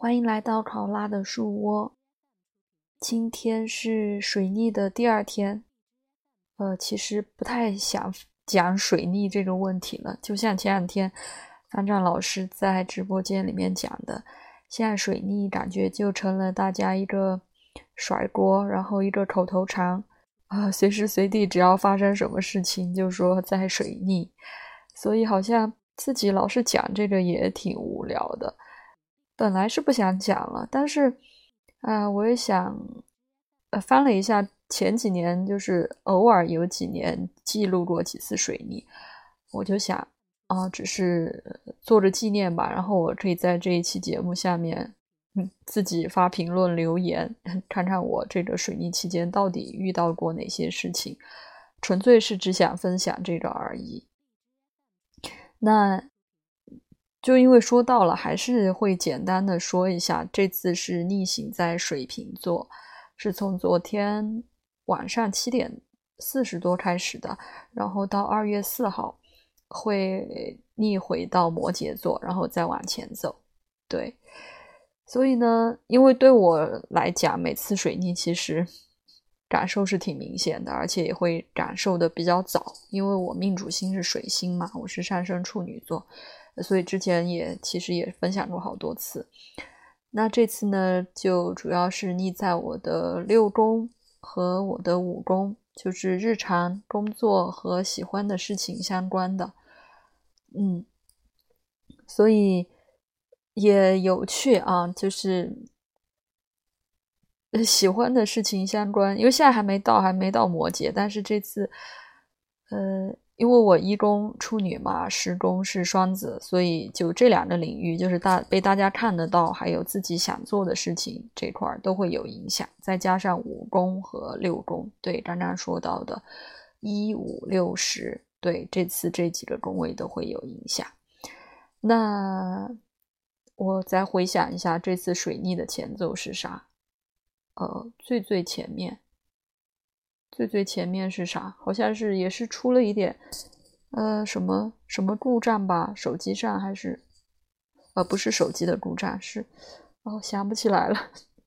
欢迎来到考拉的树窝。今天是水逆的第二天，呃，其实不太想讲水逆这个问题了。就像前两天方丈老师在直播间里面讲的，现在水逆感觉就成了大家一个甩锅，然后一个口头禅啊，随时随地只要发生什么事情就说在水逆，所以好像自己老是讲这个也挺无聊的。本来是不想讲了，但是，啊，我也想，呃，翻了一下前几年，就是偶尔有几年记录过几次水逆，我就想，啊，只是做着纪念吧。然后我可以在这一期节目下面，自己发评论留言，看看我这个水逆期间到底遇到过哪些事情，纯粹是只想分享这个而已。那。就因为说到了，还是会简单的说一下，这次是逆行在水瓶座，是从昨天晚上七点四十多开始的，然后到二月四号会逆回到摩羯座，然后再往前走。对，所以呢，因为对我来讲，每次水逆其实感受是挺明显的，而且也会感受的比较早，因为我命主星是水星嘛，我是上升处女座。所以之前也其实也分享过好多次，那这次呢，就主要是逆在我的六宫和我的五宫，就是日常工作和喜欢的事情相关的，嗯，所以也有趣啊，就是喜欢的事情相关，因为现在还没到，还没到摩羯，但是这次，呃。因为我一宫处女嘛，十宫是双子，所以就这两个领域，就是大被大家看得到，还有自己想做的事情这块儿都会有影响。再加上五宫和六宫，对刚刚说到的，一五六十，对这次这几个宫位都会有影响。那我再回想一下，这次水逆的前奏是啥？呃，最最前面。最最前面是啥？好像是也是出了一点，呃，什么什么故障吧？手机上还是，呃，不是手机的故障，是哦，想不起来了。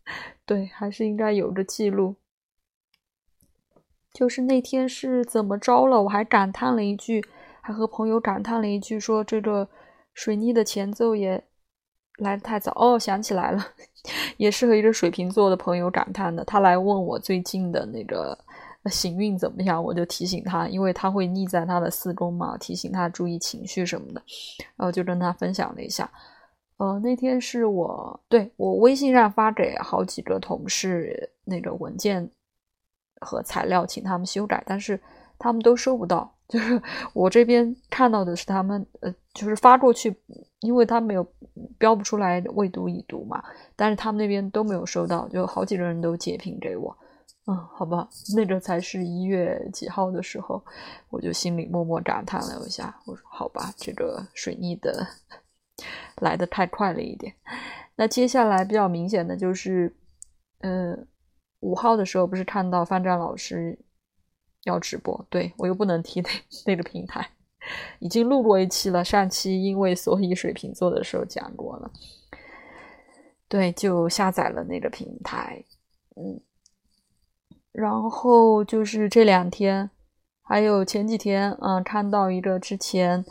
对，还是应该有个记录。就是那天是怎么着了？我还感叹了一句，还和朋友感叹了一句，说这个水逆的前奏也来的太早。哦，想起来了，也是和一个水瓶座的朋友感叹的。他来问我最近的那个。行运怎么样？我就提醒他，因为他会逆在他的四宫嘛，提醒他注意情绪什么的。然后就跟他分享了一下。呃，那天是我对我微信上发给好几个同事那个文件和材料，请他们修改，但是他们都收不到。就是我这边看到的是他们呃，就是发过去，因为他没有标不出来未读已读嘛，但是他们那边都没有收到，就好几个人都截屏给我。嗯，好吧，那个才是一月几号的时候，我就心里默默感叹了一下。我说：“好吧，这个水逆的来的太快了一点。”那接下来比较明显的就是，嗯，五号的时候不是看到范战老师要直播？对我又不能提那那个平台，已经录过一期了。上期因为所以水瓶座的时候讲过了，对，就下载了那个平台，嗯。然后就是这两天，还有前几天，嗯，看到一个之前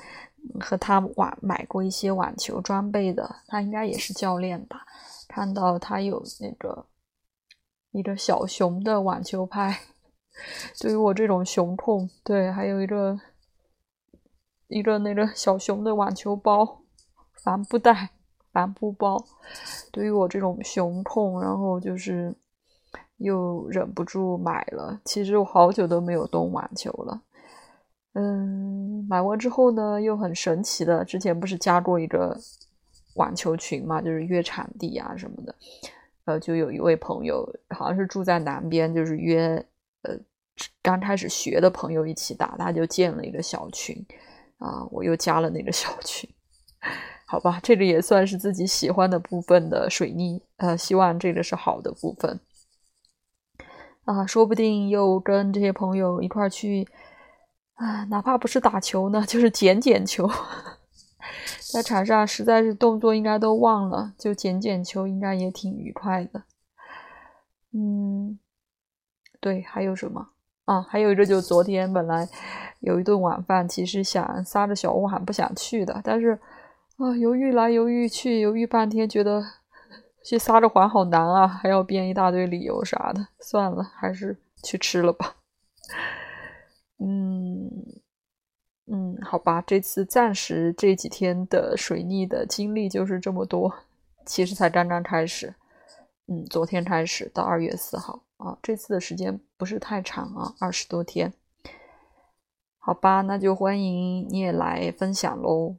和他网买过一些网球装备的，他应该也是教练吧？看到他有那个一个小熊的网球拍，对于我这种熊控，对，还有一个一个那个小熊的网球包，帆布袋、帆布包，对于我这种熊控，然后就是。又忍不住买了。其实我好久都没有动网球了。嗯，买完之后呢，又很神奇的，之前不是加过一个网球群嘛，就是约场地啊什么的。呃，就有一位朋友，好像是住在南边，就是约呃刚开始学的朋友一起打，他就建了一个小群啊，我又加了那个小群。好吧，这个也算是自己喜欢的部分的水逆，呃，希望这个是好的部分。啊，说不定又跟这些朋友一块儿去，啊，哪怕不是打球呢，就是捡捡球。在场上实在是动作应该都忘了，就捡捡球应该也挺愉快的。嗯，对，还有什么啊？还有一个就昨天本来有一顿晚饭，其实想撒着小碗不想去的，但是啊犹豫来犹豫去，犹豫半天，觉得去撒着谎好难啊，还要编一大堆理由啥的，算了，还是去吃了吧。嗯嗯，好吧，这次暂时这几天的水逆的经历就是这么多，其实才刚刚开始。嗯，昨天开始到二月四号啊，这次的时间不是太长啊，二十多天。好吧，那就欢迎你也来分享喽。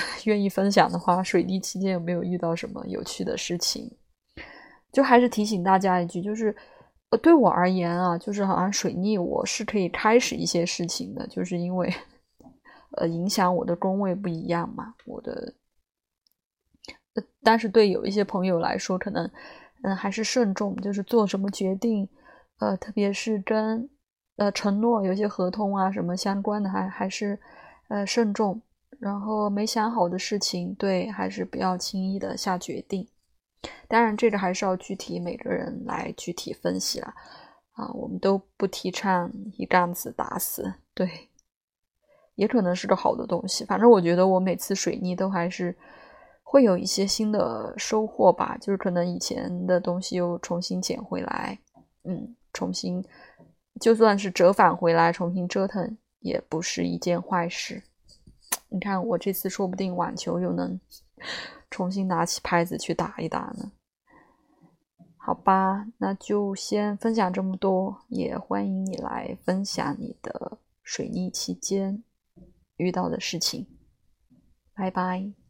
愿意分享的话，水逆期间有没有遇到什么有趣的事情？就还是提醒大家一句，就是呃，对我而言啊，就是好像水逆我是可以开始一些事情的，就是因为呃影响我的宫位不一样嘛，我的。但是对有一些朋友来说，可能。嗯，还是慎重，就是做什么决定，呃，特别是跟呃承诺有些合同啊什么相关的，还还是呃慎重。然后没想好的事情，对，还是不要轻易的下决定。当然，这个还是要具体每个人来具体分析了啊。我们都不提倡一竿子打死，对，也可能是个好的东西。反正我觉得我每次水逆都还是。会有一些新的收获吧，就是可能以前的东西又重新捡回来，嗯，重新就算是折返回来，重新折腾也不是一件坏事。你看我这次说不定网球又能重新拿起拍子去打一打呢。好吧，那就先分享这么多，也欢迎你来分享你的水逆期间遇到的事情。拜拜。